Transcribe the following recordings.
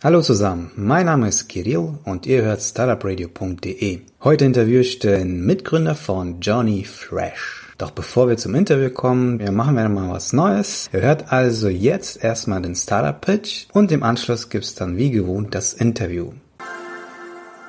Hallo zusammen, mein Name ist Kirill und ihr hört startupradio.de. Heute interviewe ich den Mitgründer von Johnny Fresh. Doch bevor wir zum Interview kommen, wir machen wir mal was Neues. Ihr hört also jetzt erstmal den Startup Pitch und im Anschluss gibt's dann wie gewohnt das Interview.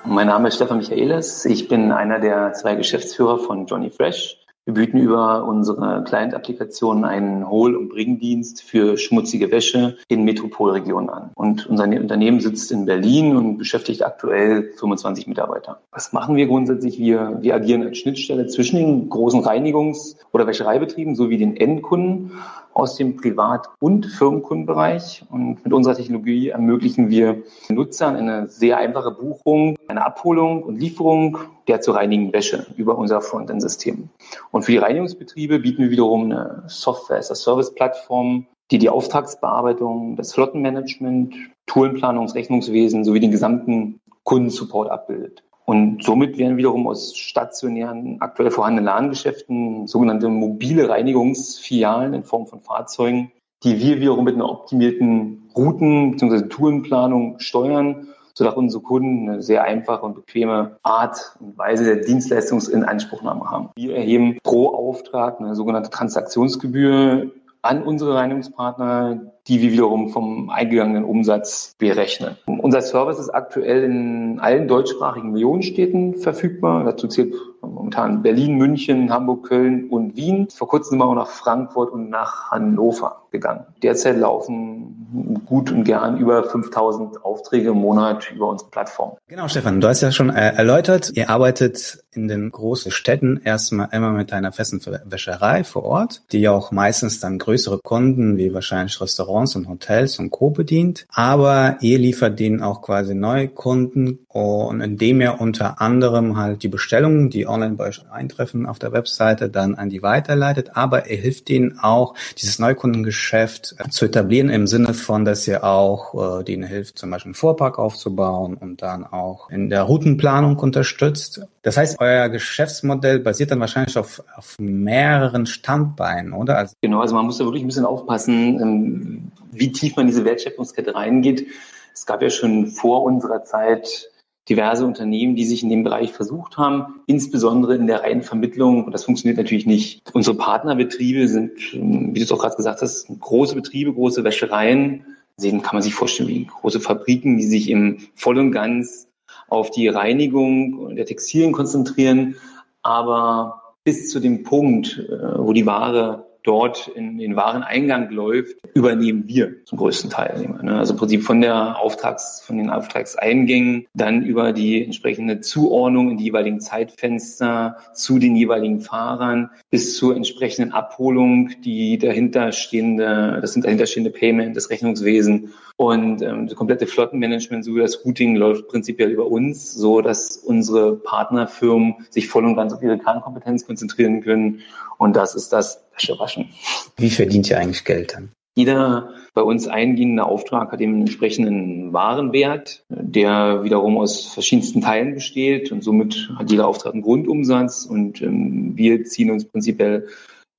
Mein Name ist Stefan Michaelis. Ich bin einer der zwei Geschäftsführer von Johnny Fresh. Wir bieten über unsere Client-Applikation einen Hol- und Bringdienst für schmutzige Wäsche in Metropolregionen an. Und unser Unternehmen sitzt in Berlin und beschäftigt aktuell 25 Mitarbeiter. Was machen wir grundsätzlich? Wir, wir agieren als Schnittstelle zwischen den großen Reinigungs- oder Wäschereibetrieben sowie den Endkunden aus dem Privat- und Firmenkundenbereich. Und mit unserer Technologie ermöglichen wir Nutzern eine sehr einfache Buchung, eine Abholung und Lieferung der zu reinigen Wäsche über unser Frontend-System. Und für die Reinigungsbetriebe bieten wir wiederum eine Software-as-a-Service-Plattform, die die Auftragsbearbeitung, das Flottenmanagement, Tourenplanung, Rechnungswesen sowie den gesamten Kundensupport abbildet. Und somit werden wiederum aus stationären, aktuell vorhandenen Ladengeschäften sogenannte mobile Reinigungsfilialen in Form von Fahrzeugen, die wir wiederum mit einer optimierten Routen- bzw. Tourenplanung steuern, sodass unsere Kunden eine sehr einfache und bequeme Art und Weise der Dienstleistungsinanspruchnahme haben. Wir erheben pro Auftrag eine sogenannte Transaktionsgebühr an unsere Reinigungspartner, die wir wiederum vom eingegangenen Umsatz berechnen. Unser Service ist aktuell in allen deutschsprachigen Millionenstädten verfügbar. Dazu zählt momentan Berlin, München, Hamburg, Köln und Wien. Vor kurzem sind wir auch nach Frankfurt und nach Hannover gegangen. Derzeit laufen gut und gern über 5000 Aufträge im Monat über unsere Plattform. Genau, Stefan, du hast ja schon äh, erläutert, ihr arbeitet in den großen Städten erstmal immer mit einer festen Wäscherei vor Ort, die ja auch meistens dann größere Kunden wie wahrscheinlich Restaurants und Hotels und Co. bedient. Aber ihr liefert denen auch quasi neue Kunden und indem ihr unter anderem halt die Bestellungen, die online bei euch eintreffen auf der Webseite, dann an die weiterleitet. Aber ihr hilft denen auch, dieses Neukundengeschäft zu etablieren im Sinne von, dass ihr auch äh, denen hilft, zum Beispiel einen Vorpark aufzubauen und dann auch in der Routenplanung unterstützt. Das heißt, euer Geschäftsmodell basiert dann wahrscheinlich auf, auf mehreren Standbeinen, oder? Also genau, also man muss da wirklich ein bisschen aufpassen, ähm, wie tief man diese Wertschöpfungskette reingeht. Es gab ja schon vor unserer Zeit diverse Unternehmen, die sich in dem Bereich versucht haben, insbesondere in der reinen Vermittlung. Und das funktioniert natürlich nicht. Unsere Partnerbetriebe sind, wie du es auch gerade gesagt hast, große Betriebe, große Wäschereien. Sehen kann man sich vorstellen wie große Fabriken, die sich im voll und ganz auf die Reinigung der Textilien konzentrieren. Aber bis zu dem Punkt, äh, wo die Ware dort in den Wareneingang läuft, übernehmen wir zum größten Teil. Ne? Also im Prinzip von der Auftrags, von den Auftragseingängen dann über die entsprechende Zuordnung in die jeweiligen Zeitfenster zu den jeweiligen Fahrern bis zur entsprechenden Abholung, die dahinterstehende, das sind dahinterstehende Payment, das Rechnungswesen und ähm, das komplette Flottenmanagement sowie das Routing läuft prinzipiell über uns, so dass unsere Partnerfirmen sich voll und ganz auf ihre Kernkompetenz konzentrieren können. Und das ist das Wäschewaschen. Wie verdient ihr eigentlich Geld dann? Jeder bei uns eingehende Auftrag hat eben entsprechenden Warenwert, der wiederum aus verschiedensten Teilen besteht und somit hat jeder Auftrag einen Grundumsatz und ähm, wir ziehen uns prinzipiell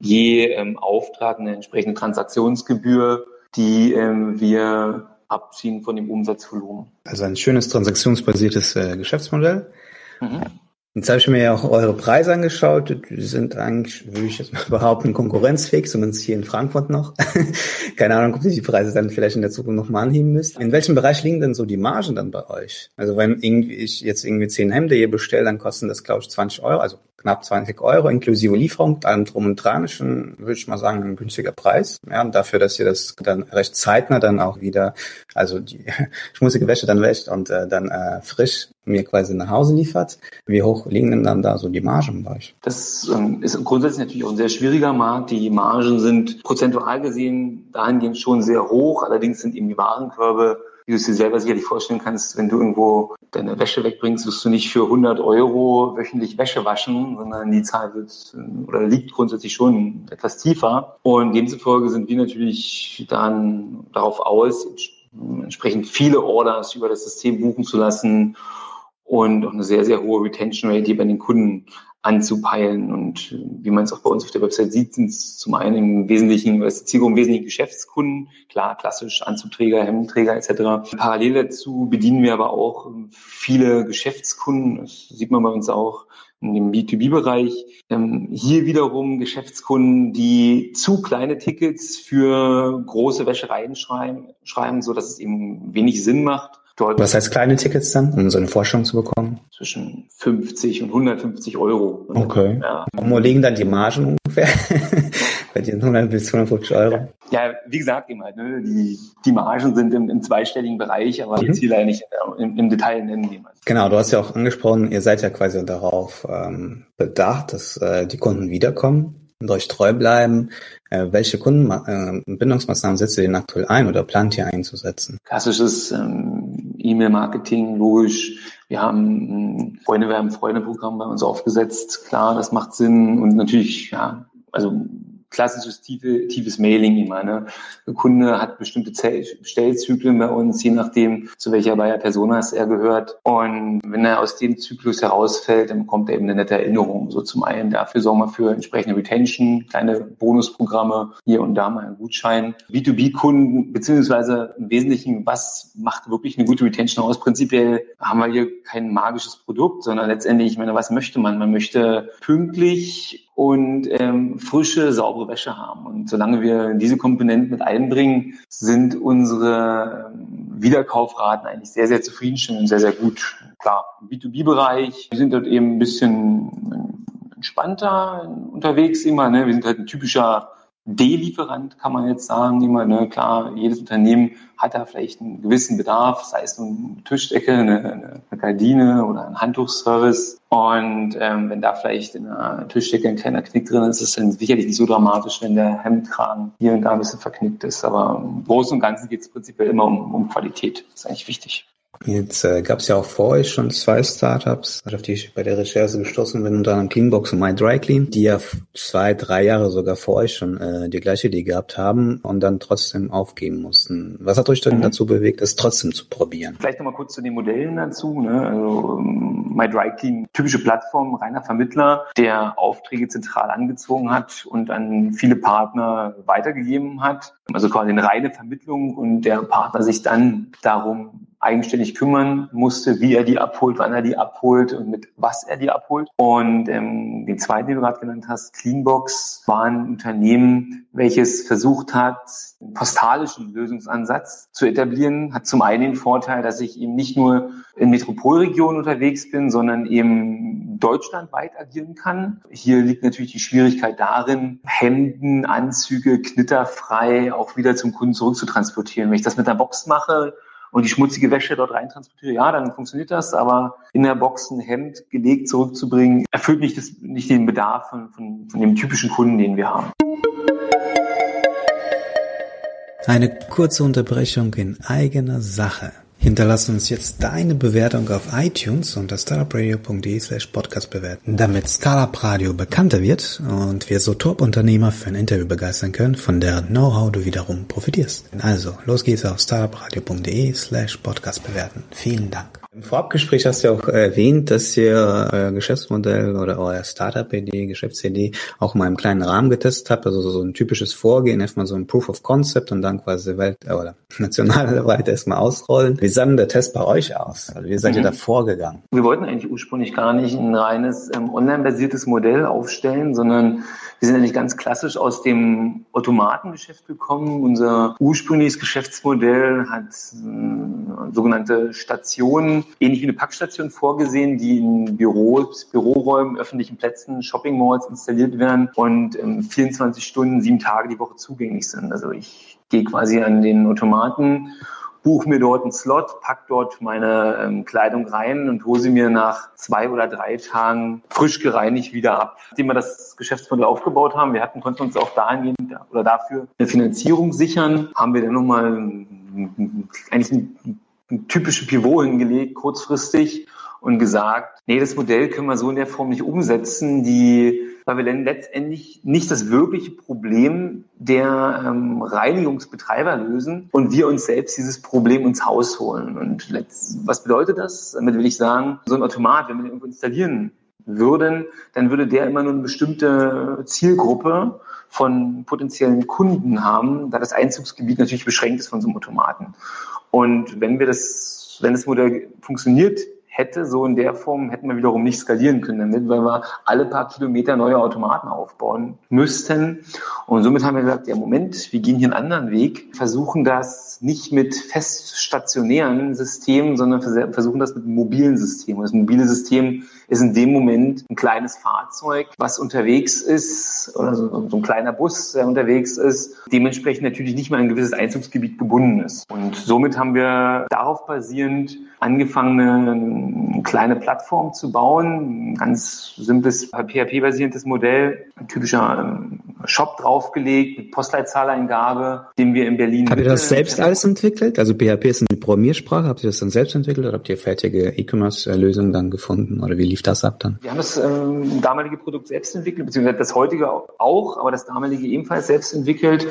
je ähm, Auftrag eine entsprechende Transaktionsgebühr, die ähm, wir abziehen von dem Umsatzvolumen. Also ein schönes transaktionsbasiertes äh, Geschäftsmodell. Mhm. Jetzt habe ich mir ja auch eure Preise angeschaut. Die sind eigentlich, würde ich jetzt mal behaupten, konkurrenzfähig, zumindest hier in Frankfurt noch. Keine Ahnung, ob ihr die Preise dann vielleicht in der Zukunft nochmal anheben müsst. In welchem Bereich liegen denn so die Margen dann bei euch? Also wenn irgendwie ich jetzt irgendwie zehn Hemde hier bestelle, dann kosten das, glaube ich, 20 Euro, also knapp 20 Euro inklusive Lieferung, allem drum und dran, schon, würde ich mal sagen, ein günstiger Preis. Ja, dafür, dass ihr das dann recht zeitnah dann auch wieder, also die schmutzige Wäsche dann wäscht und äh, dann äh, frisch mir quasi nach Hause liefert. Wie hoch liegen denn dann da so die Margen bei euch? Das ähm, ist grundsätzlich natürlich auch ein sehr schwieriger Markt. Die Margen sind prozentual gesehen dahingehend schon sehr hoch. Allerdings sind eben die Warenkörbe wie du es dir selber sicherlich vorstellen kannst, wenn du irgendwo deine Wäsche wegbringst, wirst du nicht für 100 Euro wöchentlich Wäsche waschen, sondern die Zahl wird äh, oder liegt grundsätzlich schon etwas tiefer. Und demzufolge sind wir natürlich dann darauf aus, entsprechend viele Orders über das System buchen zu lassen und auch eine sehr, sehr hohe Retention Rate, die bei den Kunden anzupeilen. Und wie man es auch bei uns auf der Website sieht, sind es zum einen im Wesentlichen, was die Zielgruppe im Wesentlichen Geschäftskunden, klar, klassisch Anzugträger, Hemdträger etc. Parallel dazu bedienen wir aber auch viele Geschäftskunden, das sieht man bei uns auch, in dem B2B-Bereich. Ähm, hier wiederum Geschäftskunden, die zu kleine Tickets für große Wäschereien schreiben, schreiben, so dass es eben wenig Sinn macht, Dort Was heißt kleine Tickets dann, um so eine Forschung zu bekommen? Zwischen 50 und 150 Euro. Okay. Ja. Und wo liegen dann die Margen ungefähr? Bei den 100 bis 150 Euro? Ja, wie gesagt, eben halt, ne, die, die Margen sind im, im zweistelligen Bereich, aber mhm. jetzt hier leider nicht im, im Detail nennen. Genau, du hast ja auch angesprochen, ihr seid ja quasi darauf ähm, bedacht, dass äh, die Kunden wiederkommen und euch treu bleiben. Äh, welche Kundenbindungsmaßnahmen äh, setzt ihr denn aktuell ein oder plant ihr einzusetzen? Klassisches ähm, E-Mail-Marketing, logisch. Wir haben ein Freunde werben Freunde-Programm bei uns aufgesetzt. Klar, das macht Sinn und natürlich, ja, also klassisches tiefe, tiefes Mailing immer. Ne? Der Kunde hat bestimmte Stellzyklen bei uns, je nachdem, zu welcher Bayer Personas er gehört. Und wenn er aus dem Zyklus herausfällt, dann bekommt er eben eine nette Erinnerung. So zum einen dafür sorgen wir für entsprechende Retention, kleine Bonusprogramme, hier und da mal einen Gutschein. B2B-Kunden, beziehungsweise im Wesentlichen, was macht wirklich eine gute Retention aus? Prinzipiell haben wir hier kein magisches Produkt, sondern letztendlich, ich meine, was möchte man? Man möchte pünktlich und ähm, frische, saubere Wäsche haben. Und solange wir diese Komponenten mit einbringen, sind unsere ähm, Wiederkaufraten eigentlich sehr, sehr zufriedenstellend und sehr, sehr gut. Klar, im B2B-Bereich, wir sind dort eben ein bisschen entspannter unterwegs immer. Ne? Wir sind halt ein typischer D-Lieferant, kann man jetzt sagen, immer, ne, klar, jedes Unternehmen hat da vielleicht einen gewissen Bedarf, sei es eine Tischdecke, eine, eine, Gardine oder ein Handtuchservice. Und ähm, wenn da vielleicht in einer Tischdecke ein kleiner Knick drin ist, ist es dann sicherlich nicht so dramatisch, wenn der Hemdkragen hier und da ein bisschen verknickt ist. Aber im Großen und Ganzen geht es prinzipiell immer um, um Qualität. Das ist eigentlich wichtig. Jetzt äh, gab es ja auch vor euch schon zwei Startups, auf die ich bei der Recherche gestoßen bin, unter anderem Cleanbox und MyDryClean, die ja zwei, drei Jahre sogar vor euch schon äh, die gleiche Idee gehabt haben und dann trotzdem aufgeben mussten. Was hat euch denn mhm. dazu bewegt, es trotzdem zu probieren? Vielleicht nochmal kurz zu den Modellen dazu. Ne? Also ähm, MyDryClean, typische Plattform, reiner Vermittler, der Aufträge zentral angezogen hat und an viele Partner weitergegeben hat. Also quasi eine reine Vermittlung und der Partner sich dann darum eigenständig kümmern musste, wie er die abholt, wann er die abholt und mit was er die abholt. Und ähm, den zweiten, den du gerade genannt hast, Cleanbox, war ein Unternehmen, welches versucht hat, einen postalischen Lösungsansatz zu etablieren. Hat zum einen den Vorteil, dass ich eben nicht nur in Metropolregionen unterwegs bin, sondern eben deutschlandweit agieren kann. Hier liegt natürlich die Schwierigkeit darin, Hemden, Anzüge knitterfrei auch wieder zum Kunden zurückzutransportieren. Wenn ich das mit einer Box mache, und die schmutzige Wäsche dort rein transportiere, ja, dann funktioniert das, aber in der Box ein Hemd gelegt zurückzubringen, erfüllt nicht, das, nicht den Bedarf von, von, von dem typischen Kunden, den wir haben. Eine kurze Unterbrechung in eigener Sache. Hinterlass uns jetzt deine Bewertung auf iTunes unter startupradio.de slash podcast bewerten, damit Startup Radio bekannter wird und wir so Top-Unternehmer für ein Interview begeistern können, von deren Know-how du wiederum profitierst. Also, los geht's auf startupradio.de slash podcast bewerten. Vielen Dank. Im Vorabgespräch hast du ja auch erwähnt, dass ihr euer Geschäftsmodell oder euer Startup-Idee, Geschäftsidee auch mal im kleinen Rahmen getestet habt. Also so ein typisches Vorgehen, erstmal so ein Proof of Concept und dann quasi Welt oder nationalweit erstmal ausrollen. Wie sah denn der Test bei euch aus? Also wie seid ihr mhm. da vorgegangen? Wir wollten eigentlich ursprünglich gar nicht ein reines ähm, online-basiertes Modell aufstellen, sondern wir sind eigentlich ganz klassisch aus dem Automatengeschäft gekommen. Unser ursprüngliches Geschäftsmodell hat äh, sogenannte Stationen, ähnlich wie eine Packstation vorgesehen, die in Büros, Büroräumen, öffentlichen Plätzen, Shopping Malls installiert werden und ähm, 24 Stunden, sieben Tage die Woche zugänglich sind. Also ich gehe quasi an den Automaten buche mir dort einen Slot, pack dort meine ähm, Kleidung rein und hole sie mir nach zwei oder drei Tagen frisch gereinigt wieder ab. Nachdem wir das Geschäftsmodell aufgebaut haben, wir hatten, konnten uns auch dahingehend oder dafür eine Finanzierung sichern, haben wir dann nochmal eigentlich einen, einen typischen Pivot hingelegt, kurzfristig und gesagt, nee, das Modell können wir so in der Form nicht umsetzen. Die weil wir dann letztendlich nicht das wirkliche Problem der ähm, Reinigungsbetreiber lösen und wir uns selbst dieses Problem ins Haus holen. Und was bedeutet das? Damit will ich sagen, so ein Automat, wenn wir den irgendwo installieren würden, dann würde der immer nur eine bestimmte Zielgruppe von potenziellen Kunden haben, da das Einzugsgebiet natürlich beschränkt ist von so einem Automaten. Und wenn wir das, wenn das Modell funktioniert hätte, so in der Form, hätten wir wiederum nicht skalieren können damit, weil wir alle paar Kilometer neue Automaten aufbauen müssten. Und somit haben wir gesagt, ja Moment, wir gehen hier einen anderen Weg, versuchen das nicht mit fest stationären Systemen, sondern versuchen das mit mobilen Systemen. Das mobile System ist in dem Moment ein kleines Fahrzeug, was unterwegs ist, oder so, ein kleiner Bus, der unterwegs ist, dementsprechend natürlich nicht mehr ein gewisses Einzugsgebiet gebunden ist. Und somit haben wir darauf basierend angefangen, eine kleine Plattform zu bauen, ein ganz simples PHP-basierendes Modell, typischer ähm, Shop draufgelegt mit Postleitzahleneingabe, den wir in Berlin. Habt ihr das selbst alles entwickelt? Also PHP ist eine Programmiersprache. Habt ihr das dann selbst entwickelt oder habt ihr fertige E-Commerce-Lösungen dann gefunden oder wie lief das ab dann? Wir haben das ähm, damalige Produkt selbst entwickelt, beziehungsweise das heutige auch, aber das damalige ebenfalls selbst entwickelt.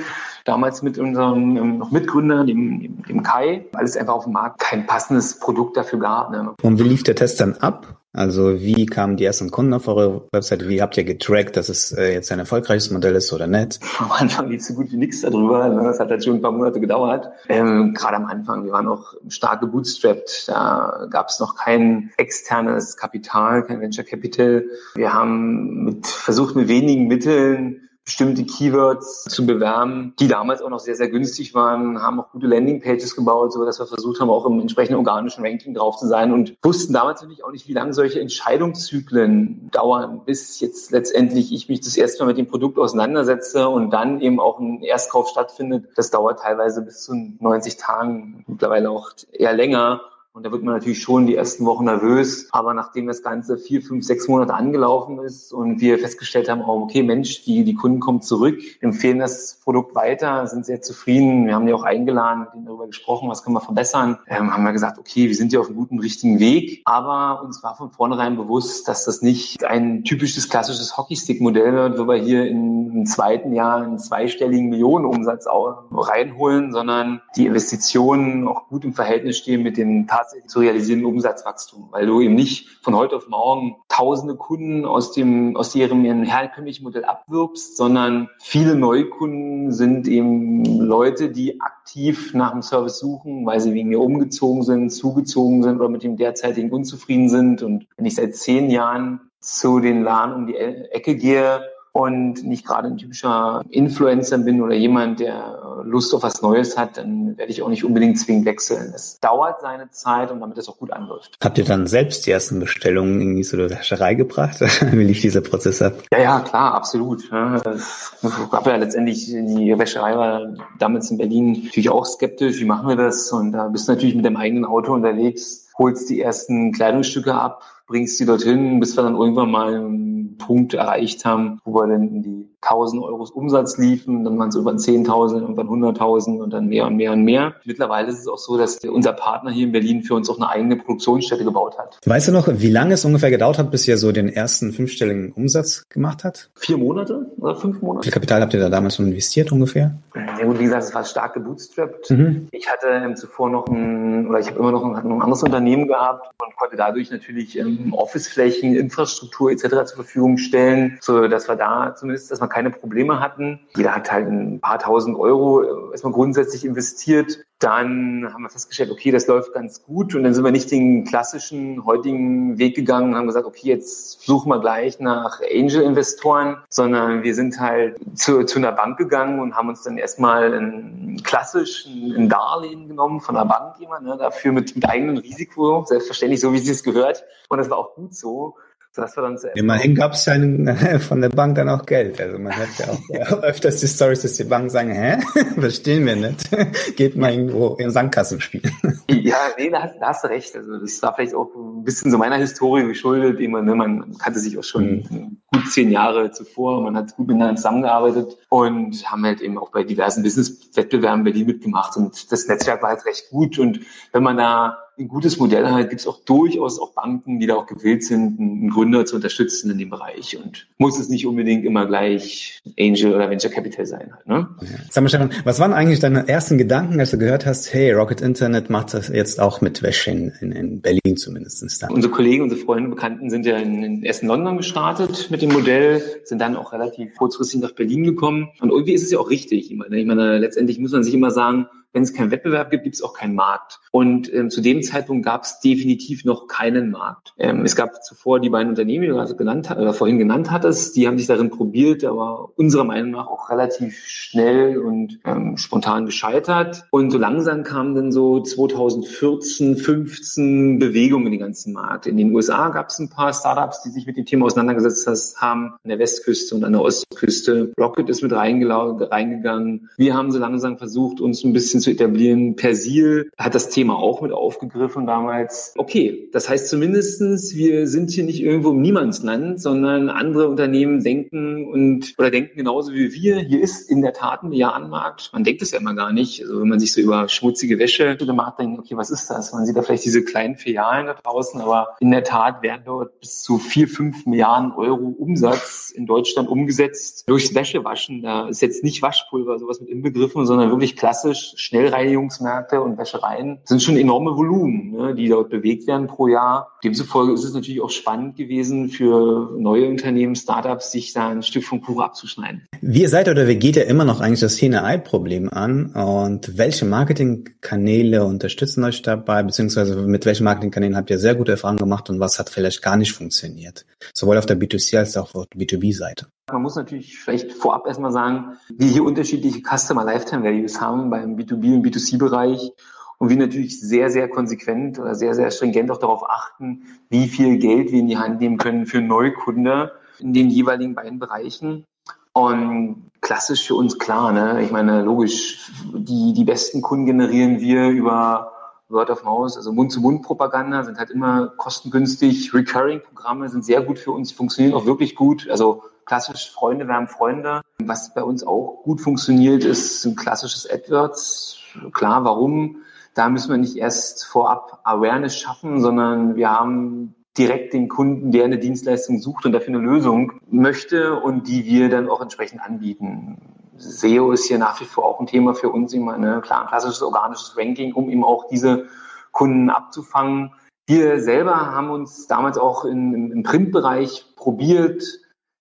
Damals mit unserem ähm, noch Mitgründer, dem, dem Kai, weil es einfach auf dem Markt kein passendes Produkt dafür gab. Ne? Und wie lief der Test dann ab? Also wie kamen die ersten Kunden auf eure Webseite? Wie habt ihr getrackt, dass es äh, jetzt ein erfolgreiches Modell ist oder nicht? Am Anfang lief so gut wie nichts darüber. Das hat halt schon ein paar Monate gedauert. Ähm, Gerade am Anfang, wir waren noch stark gebootstrapped. Da gab es noch kein externes Kapital, kein Venture Capital. Wir haben mit, versucht mit wenigen Mitteln bestimmte Keywords zu bewerben, die damals auch noch sehr, sehr günstig waren, haben auch gute Landingpages gebaut, so dass wir versucht haben, auch im entsprechenden organischen Ranking drauf zu sein und wussten damals natürlich auch nicht, wie lange solche Entscheidungszyklen dauern, bis jetzt letztendlich ich mich das erste Mal mit dem Produkt auseinandersetze und dann eben auch ein Erstkauf stattfindet. Das dauert teilweise bis zu 90 Tagen, mittlerweile auch eher länger. Und da wird man natürlich schon die ersten Wochen nervös. Aber nachdem das Ganze vier, fünf, sechs Monate angelaufen ist und wir festgestellt haben, oh, okay, Mensch, die, die Kunden kommen zurück, empfehlen das Produkt weiter, sind sehr zufrieden. Wir haben die auch eingeladen, mit ihnen darüber gesprochen, was können wir verbessern. Ähm, haben wir gesagt, okay, wir sind ja auf einem guten, richtigen Weg. Aber uns war von vornherein bewusst, dass das nicht ein typisches, klassisches Hockeystick-Modell wird, wo wir hier im zweiten Jahr einen zweistelligen Millionenumsatz reinholen, sondern die Investitionen auch gut im Verhältnis stehen mit den tatsächlich zu realisierenden Umsatzwachstum, weil du eben nicht von heute auf morgen tausende Kunden aus dem, aus ihrem herkömmlichen Modell abwirbst, sondern viele Neukunden sind eben Leute, die aktiv nach dem Service suchen, weil sie wegen mir umgezogen sind, zugezogen sind oder mit dem derzeitigen unzufrieden sind. Und wenn ich seit zehn Jahren zu den Laden um die Ecke gehe, und nicht gerade ein typischer Influencer bin oder jemand, der Lust auf was Neues hat, dann werde ich auch nicht unbedingt zwingend wechseln. Es dauert seine Zeit und damit es auch gut anläuft. Habt ihr dann selbst die ersten Bestellungen irgendwie so Wäscherei gebracht? Wie lief dieser Prozess ab? Ja, ja, klar, absolut. Es gab ja letztendlich, die Wäscherei war damals in Berlin natürlich auch skeptisch. Wie machen wir das? Und da bist du natürlich mit dem eigenen Auto unterwegs, holst die ersten Kleidungsstücke ab, bringst sie dorthin, bis wir dann irgendwann mal einen Punkt erreicht haben, wo wir dann in die 1000 Euros Umsatz liefen, dann waren es über 10.000, irgendwann 100.000 und dann mehr und mehr und mehr. Mittlerweile ist es auch so, dass unser Partner hier in Berlin für uns auch eine eigene Produktionsstätte gebaut hat. Weißt du noch, wie lange es ungefähr gedauert hat, bis ihr so den ersten fünfstelligen Umsatz gemacht hat? Vier Monate oder fünf Monate. Wie viel Kapital habt ihr da damals schon investiert ungefähr? Ja gut, wie gesagt, es war stark gebootstrapped. Mhm. Ich hatte zuvor noch ein, oder ich habe immer noch ein, ein anderes Unternehmen gehabt und konnte dadurch natürlich ähm, Officeflächen, Infrastruktur etc. zur Verfügung stellen, so dass wir da zumindest, dass man keine Probleme hatten. Jeder hat halt ein paar tausend Euro äh, erstmal grundsätzlich investiert. Dann haben wir festgestellt, okay, das läuft ganz gut. Und dann sind wir nicht den klassischen heutigen Weg gegangen und haben gesagt, okay, jetzt suchen wir gleich nach Angel-Investoren, sondern wir sind halt zu, zu einer Bank gegangen und haben uns dann erstmal ein klassisch ein Darlehen genommen von der Bank jemand, ne, dafür mit, mit eigenem Risiko, selbstverständlich so, wie sie es gehört. Und das war auch gut so. Das war dann sehr Immerhin gab es ja von der Bank dann auch Geld. Also man hört ja auch öfters die Stories, dass die Banken sagen, hä, verstehen wir nicht. Geht mal irgendwo in Sandkassen spielen. Ja, nee, da hast, da hast, du recht. Also das war vielleicht auch ein bisschen so meiner Historie geschuldet. Immer, ne, man kannte sich auch schon mhm. gut zehn Jahre zuvor. Man hat gut miteinander zusammengearbeitet und haben halt eben auch bei diversen Business-Wettbewerben Berlin mitgemacht. Und das Netzwerk war halt recht gut. Und wenn man da ein gutes Modell halt, gibt es auch durchaus auch Banken, die da auch gewillt sind, einen Gründer zu unterstützen in dem Bereich und muss es nicht unbedingt immer gleich Angel oder Venture Capital sein halt, ne? Sag mal, Stefan, was waren eigentlich deine ersten Gedanken, als du gehört hast, hey, Rocket Internet macht das jetzt auch mit Wäsche in, in, in Berlin zumindest dann? Unsere Kollegen, unsere Freunde, Bekannten sind ja in, in erst in London gestartet mit dem Modell, sind dann auch relativ kurzfristig nach Berlin gekommen und irgendwie ist es ja auch richtig. Ich meine, ich meine letztendlich muss man sich immer sagen, wenn es keinen Wettbewerb gibt, gibt es auch keinen Markt. Und ähm, zu dem Zeitpunkt gab es definitiv noch keinen Markt. Ähm, es gab zuvor die beiden Unternehmen, die du also genannt, oder vorhin genannt hattest, die haben sich darin probiert, aber unserer Meinung nach auch relativ schnell und ähm, spontan gescheitert. Und so langsam kamen dann so 2014, 15 Bewegungen in den ganzen Markt. In den USA gab es ein paar Startups, die sich mit dem Thema auseinandergesetzt haben, an der Westküste und an der Ostküste. Rocket ist mit reingegangen. Wir haben so langsam versucht, uns ein bisschen zu etablieren. Persil hat das Thema auch mit aufgegriffen damals. Okay, das heißt zumindestens, wir sind hier nicht irgendwo im Niemandsland, sondern andere Unternehmen denken und oder denken genauso wie wir. Hier ist in der Tat ein Milliardenmarkt. Man denkt es ja immer gar nicht. Also wenn man sich so über schmutzige Wäsche macht, denkt, okay, was ist das? Man sieht da vielleicht diese kleinen Filialen da draußen, aber in der Tat werden dort bis zu vier, fünf Milliarden Euro Umsatz in Deutschland umgesetzt durchs Wäschewaschen. Da ist jetzt nicht Waschpulver sowas mit inbegriffen, sondern wirklich klassisch Schnellreinigungsmärkte und Wäschereien sind schon enorme Volumen, ne, die dort bewegt werden pro Jahr. Demzufolge ist es natürlich auch spannend gewesen für neue Unternehmen, Startups, sich da ein Stück vom Kuchen abzuschneiden. Wie ihr seid oder wie geht ihr immer noch eigentlich das Henne-Ei-Problem an und welche Marketingkanäle unterstützen euch dabei, beziehungsweise mit welchen Marketingkanälen habt ihr sehr gute Erfahrungen gemacht und was hat vielleicht gar nicht funktioniert? Sowohl auf der B2C als auch auf der B2B-Seite. Man muss natürlich vielleicht vorab erstmal sagen, wie hier unterschiedliche Customer Lifetime Values haben beim B2B und B2C-Bereich und wir natürlich sehr, sehr konsequent oder sehr, sehr stringent auch darauf achten, wie viel Geld wir in die Hand nehmen können für Neukunde in den jeweiligen beiden Bereichen. Und klassisch für uns klar, ne? Ich meine, logisch, die, die besten Kunden generieren wir über Word of Mouth, also Mund-zu-Mund-Propaganda sind halt immer kostengünstig. Recurring-Programme sind sehr gut für uns, funktionieren auch wirklich gut. Also klassisch Freunde werden Freunde. Was bei uns auch gut funktioniert, ist ein klassisches AdWords. Klar, warum? Da müssen wir nicht erst vorab Awareness schaffen, sondern wir haben direkt den Kunden, der eine Dienstleistung sucht und dafür eine Lösung möchte und die wir dann auch entsprechend anbieten. SEO ist hier nach wie vor auch ein Thema für uns, immer eine klar, ein klassisches organisches Ranking, um eben auch diese Kunden abzufangen. Wir selber haben uns damals auch in, im Printbereich probiert,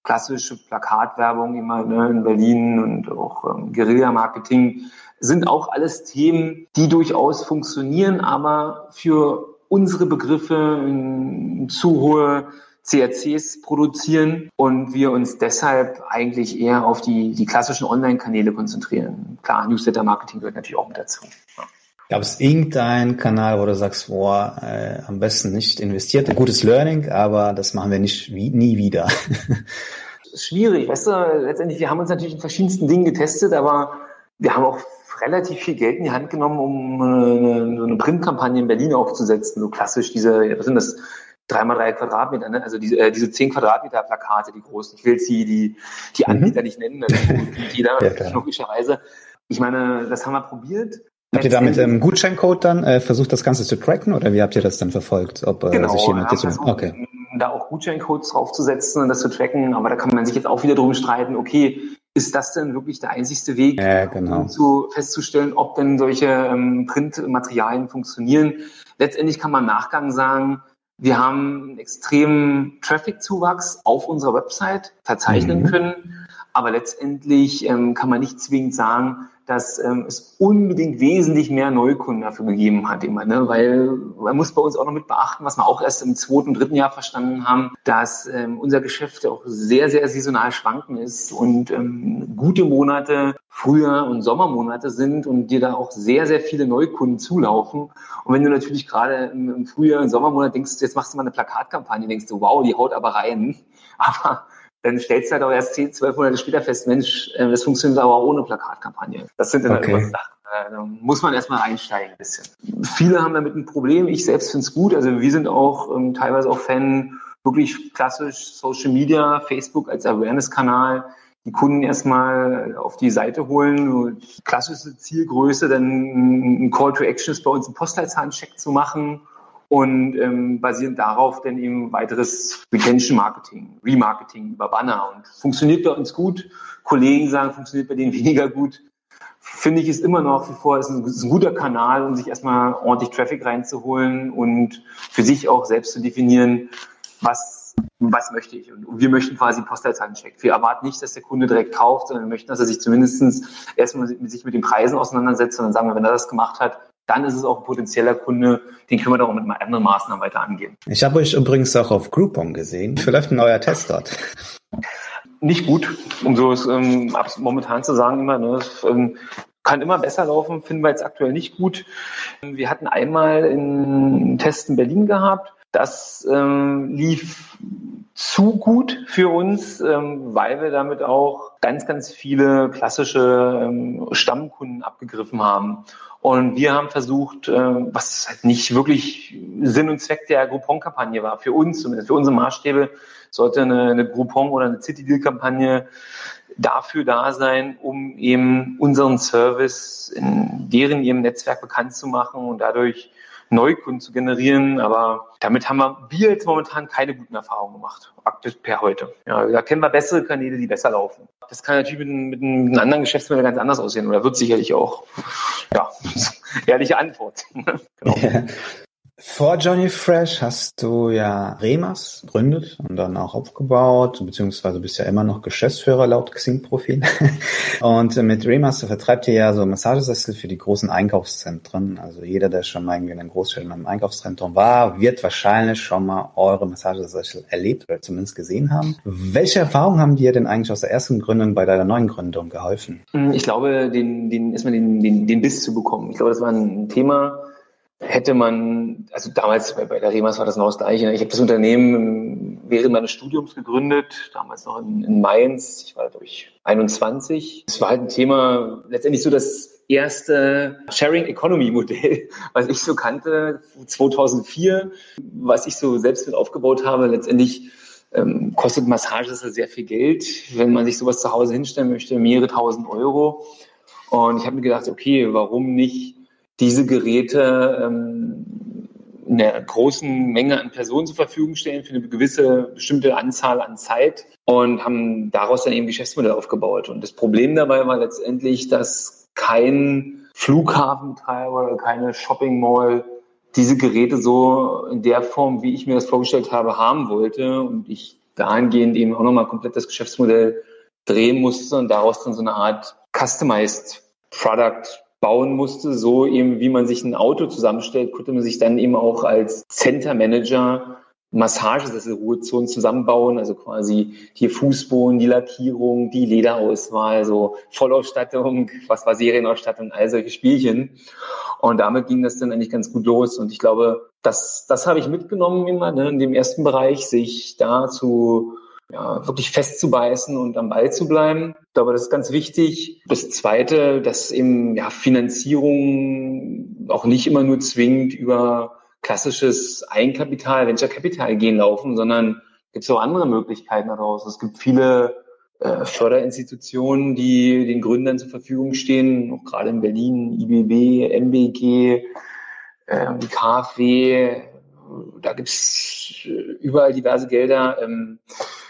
klassische Plakatwerbung immer ne, in Berlin und auch ähm, Guerilla-Marketing sind auch alles Themen, die durchaus funktionieren, aber für unsere Begriffe zu hohe CRCs produzieren und wir uns deshalb eigentlich eher auf die, die klassischen Online-Kanäle konzentrieren. Klar, Newsletter-Marketing gehört natürlich auch mit dazu. Ja. Gab es irgendeinen Kanal, wo du sagst, boah, äh, am besten nicht investiert? Gutes Learning, aber das machen wir nicht wie, nie wieder. Schwierig, weißt du, letztendlich, wir haben uns natürlich in verschiedensten Dingen getestet, aber wir haben auch relativ viel Geld in die Hand genommen, um eine, so eine Printkampagne in Berlin aufzusetzen, so klassisch diese, was sind das, dreimal drei Quadratmeter, ne? also diese, äh, diese zehn Quadratmeter Plakate, die großen. Ich will jetzt die, die, die. Anbieter mhm. nicht nennen, das jeder, ja, logischerweise. Ich meine, das haben wir probiert. Habt ihr da mit einem Gutscheincode dann äh, versucht, das Ganze zu tracken oder wie habt ihr das dann verfolgt? Ob äh, genau, sich jemand versucht, okay. da auch Gutscheincodes draufzusetzen und das zu tracken, aber da kann man sich jetzt auch wieder drum streiten, okay, ist das denn wirklich der einzigste Weg, ja, genau. um zu festzustellen, ob denn solche ähm, Printmaterialien funktionieren? Letztendlich kann man im Nachgang sagen, wir haben einen extremen Traffic-Zuwachs auf unserer Website verzeichnen mhm. können, aber letztendlich ähm, kann man nicht zwingend sagen, dass ähm, es unbedingt wesentlich mehr Neukunden dafür gegeben hat, immer, ne? weil man muss bei uns auch noch mit beachten, was wir auch erst im zweiten, dritten Jahr verstanden haben, dass ähm, unser Geschäft auch sehr, sehr saisonal schwanken ist und ähm, gute Monate Frühjahr- und Sommermonate sind und dir da auch sehr, sehr viele Neukunden zulaufen. Und wenn du natürlich gerade im, im Frühjahr- und Sommermonat denkst, jetzt machst du mal eine Plakatkampagne, denkst du, wow, die haut aber rein. Aber dann stellst du halt auch erst 10, 12 Monate später fest, Mensch, äh, das funktioniert aber auch ohne Plakatkampagne. Das sind dann halt okay. immer Sachen. Äh, da muss man erstmal einsteigen ein bisschen. Viele haben damit ein Problem. Ich selbst finde es gut. Also wir sind auch ähm, teilweise auch Fan wirklich klassisch Social Media, Facebook als Awareness-Kanal die Kunden erstmal auf die Seite holen, klassische Zielgröße, dann ein Call to Action ist bei uns ein Postleitzahlencheck zu machen und ähm, basierend darauf dann eben weiteres Retention Marketing, Remarketing über Banner und funktioniert bei uns gut. Kollegen sagen, funktioniert bei denen weniger gut. Finde ich, ist immer noch wie vor, ist ein, ist ein guter Kanal, um sich erstmal ordentlich Traffic reinzuholen und für sich auch selbst zu definieren, was, was möchte ich. Und wir möchten quasi Postleitzahlencheck. Wir erwarten nicht, dass der Kunde direkt kauft, sondern wir möchten, dass er sich zumindest erstmal sich mit den Preisen auseinandersetzt und dann sagen wir, wenn er das gemacht hat, dann ist es auch ein potenzieller Kunde, den können wir doch mit anderen Maßnahmen weiter angehen. Ich habe euch übrigens auch auf Groupon gesehen. Vielleicht ein neuer Test dort. Nicht gut, um so es ähm, momentan zu sagen immer. Ne, es, ähm, kann immer besser laufen, finden wir jetzt aktuell nicht gut. Wir hatten einmal einen Test in Berlin gehabt. Das ähm, lief zu gut für uns, ähm, weil wir damit auch ganz, ganz viele klassische ähm, Stammkunden abgegriffen haben. Und wir haben versucht, äh, was halt nicht wirklich Sinn und Zweck der Groupon-Kampagne war, für uns zumindest, für unsere Maßstäbe, sollte eine, eine Groupon oder eine City-Deal-Kampagne dafür da sein, um eben unseren Service in deren ihrem Netzwerk bekannt zu machen und dadurch Neukunden zu generieren. Aber damit haben wir, wir jetzt momentan keine guten Erfahrungen gemacht, per heute. Ja, da kennen wir bessere Kanäle, die besser laufen. Das kann natürlich mit, mit, mit einem anderen Geschäftsmodell ganz anders aussehen oder wird sicherlich auch. Ja, ehrliche Antwort. genau. Vor Johnny Fresh hast du ja Remas gegründet und dann auch aufgebaut, beziehungsweise bist ja immer noch Geschäftsführer laut Xing-Profil. Und mit Remas vertreibt ihr ja so Massagesessel für die großen Einkaufszentren. Also jeder, der schon mal irgendwie in einem Großstädten im Einkaufszentrum war, wird wahrscheinlich schon mal eure Massagesessel erlebt oder zumindest gesehen haben. Welche Erfahrungen haben dir denn eigentlich aus der ersten Gründung bei deiner neuen Gründung geholfen? Ich glaube, den, den, erstmal den, den, den Biss zu bekommen. Ich glaube, das war ein Thema, hätte man, also damals bei, der Remas war das noch das Gleiche. Ich habe das Unternehmen während meines Studiums gegründet, damals noch in, in Mainz. Ich war, glaube ich, 21. Es war halt ein Thema, letztendlich so das erste Sharing Economy Modell, was ich so kannte, 2004, was ich so selbst mit aufgebaut habe. Letztendlich ähm, kostet Massage sehr viel Geld, wenn man sich sowas zu Hause hinstellen möchte, mehrere tausend Euro. Und ich habe mir gedacht, okay, warum nicht diese Geräte ähm, einer großen Menge an Personen zur Verfügung stellen für eine gewisse bestimmte Anzahl an Zeit und haben daraus dann eben Geschäftsmodell aufgebaut. Und das Problem dabei war letztendlich, dass kein Flughafentreiber oder keine Shopping Mall diese Geräte so in der Form, wie ich mir das vorgestellt habe, haben wollte und ich dahingehend eben auch nochmal komplett das Geschäftsmodell drehen musste und daraus dann so eine Art Customized Product bauen musste, so eben wie man sich ein Auto zusammenstellt, konnte man sich dann eben auch als Center Manager Massagesessel-Ruhezonen zusammenbauen, also quasi die Fußboden, die Lackierung, die Lederauswahl, so Vollausstattung, was war Serienausstattung, all solche Spielchen. Und damit ging das dann eigentlich ganz gut los. Und ich glaube, das, das habe ich mitgenommen immer, ne, in dem ersten Bereich, sich da zu ja, wirklich festzubeißen und am Ball zu bleiben. Ich glaube, das ist ganz wichtig. Das Zweite, dass eben ja, Finanzierung auch nicht immer nur zwingend über klassisches Eigenkapital, Venture Capital gehen laufen, sondern gibt es auch andere Möglichkeiten daraus. Es gibt viele äh, Förderinstitutionen, die den Gründern zur Verfügung stehen, auch gerade in Berlin, IBB, MBG, äh, die KfW, da gibt's äh, überall diverse Gelder. Ähm,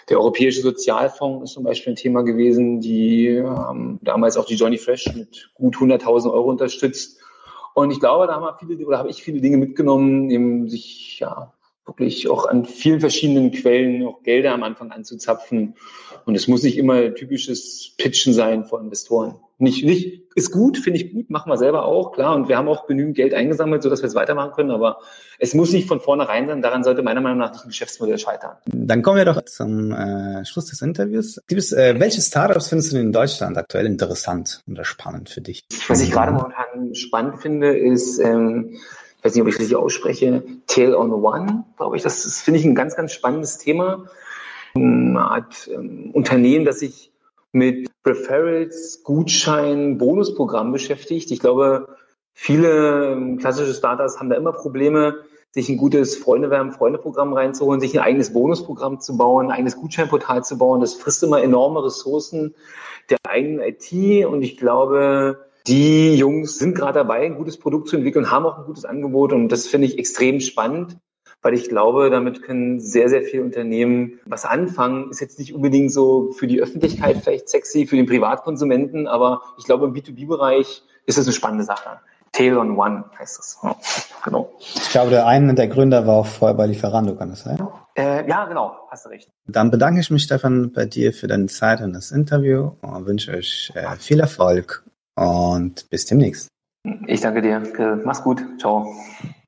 der Europäische Sozialfonds ist zum Beispiel ein Thema gewesen, die haben damals auch die Johnny Fresh mit gut 100.000 Euro unterstützt. Und ich glaube, da haben wir viele, oder habe ich viele Dinge mitgenommen, eben sich ja wirklich auch an vielen verschiedenen Quellen auch Gelder am Anfang anzuzapfen. Und es muss nicht immer typisches Pitchen sein von Investoren. Nicht, nicht, ist gut, finde ich gut, machen wir selber auch, klar. Und wir haben auch genügend Geld eingesammelt, sodass wir es weitermachen können. Aber es muss nicht von vornherein sein. Daran sollte meiner Meinung nach nicht ein Geschäftsmodell scheitern. Dann kommen wir doch zum äh, Schluss des Interviews. Gibt's, äh, welche Startups findest du in Deutschland aktuell interessant oder spannend für dich? Was ich gerade momentan spannend finde, ist, ähm, ich weiß nicht, ob ich richtig ausspreche, Tail on One, glaube ich. Das, das finde ich ein ganz, ganz spannendes Thema. Eine Art ähm, Unternehmen, das sich mit Referrals, Gutschein, Bonusprogramm beschäftigt. Ich glaube, viele ähm, klassische Startups haben da immer Probleme, sich ein gutes Freunde-Werben-Freunde-Programm reinzuholen, sich ein eigenes Bonusprogramm zu bauen, ein eigenes Gutscheinportal zu bauen. Das frisst immer enorme Ressourcen der eigenen IT und ich glaube, die Jungs sind gerade dabei, ein gutes Produkt zu entwickeln, haben auch ein gutes Angebot und das finde ich extrem spannend weil ich glaube, damit können sehr, sehr viele Unternehmen was anfangen. Ist jetzt nicht unbedingt so für die Öffentlichkeit vielleicht sexy, für den Privatkonsumenten, aber ich glaube, im B2B-Bereich ist es eine spannende Sache. Tail on One heißt es. Ja, genau. Ich glaube, der eine der Gründer war auch vorher bei Lieferando, kann das sein? Äh, ja, genau, hast du recht. Dann bedanke ich mich, Stefan, bei dir für deine Zeit und das Interview und wünsche euch äh, viel Erfolg und bis demnächst. Ich danke dir. Mach's gut. Ciao.